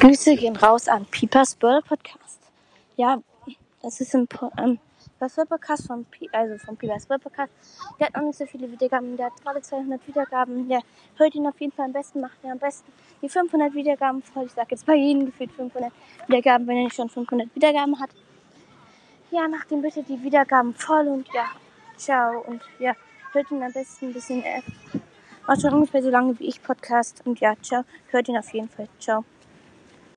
Grüße gehen raus an Pipas Burger Podcast. Ja, das ist ein ähm, Podcast von, also von Pipas Burger Podcast. Der hat noch nicht so viele Wiedergaben, der hat gerade 200 Wiedergaben. Der hört ihn auf jeden Fall am besten, macht er am besten die 500 Wiedergaben voll. Ich sag jetzt bei jedem gefühlt 500 Wiedergaben, wenn er nicht schon 500 Wiedergaben hat. Ja, macht ihm bitte die Wiedergaben voll und ja, ciao. Und ja, hört ihn am besten ein bisschen, äh, auch schon ungefähr so lange wie ich Podcast. Und ja, ciao. Hört ihn auf jeden Fall. Ciao.